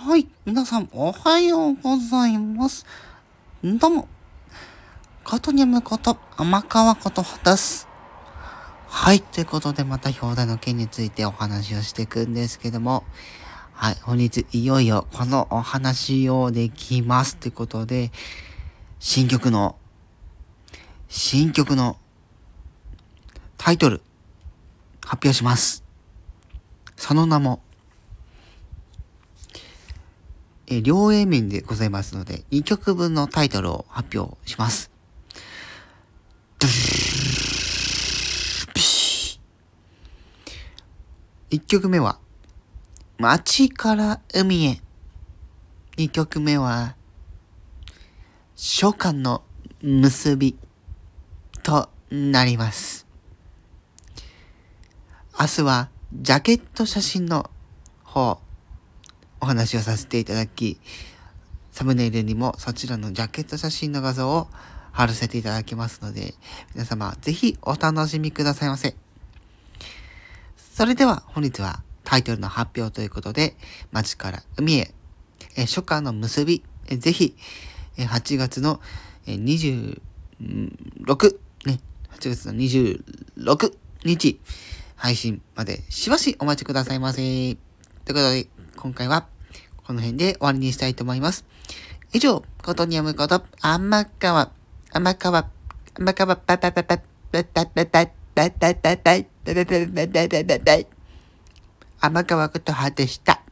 はい。皆さん、おはようございます。どうも。ことにゃむこと、天川ことです。はい。ということで、また表題の件についてお話をしていくんですけども、はい。本日、いよいよ、このお話をできます。ということで、新曲の、新曲のタイトル、発表します。その名も、え両 A 面でございますので、2曲分のタイトルを発表します。1曲目は、街から海へ。2曲目は、初夏の結びとなります。明日はジャケット写真の方、お話をさせていただき、サムネイルにもそちらのジャケット写真の画像を貼らせていただきますので、皆様ぜひお楽しみくださいませ。それでは本日はタイトルの発表ということで、街から海へ、え初夏の結び、えぜひ、え8月の26、ね、8月の26日、配信までしばしお待ちくださいませ。ということで、今回はこの辺で終わりにしたいと思います。以上、ことに読むこと、甘川、甘川、甘川、パパパパ、パパパパパ、パパパパパ、パパパパパ、甘川ことはでした。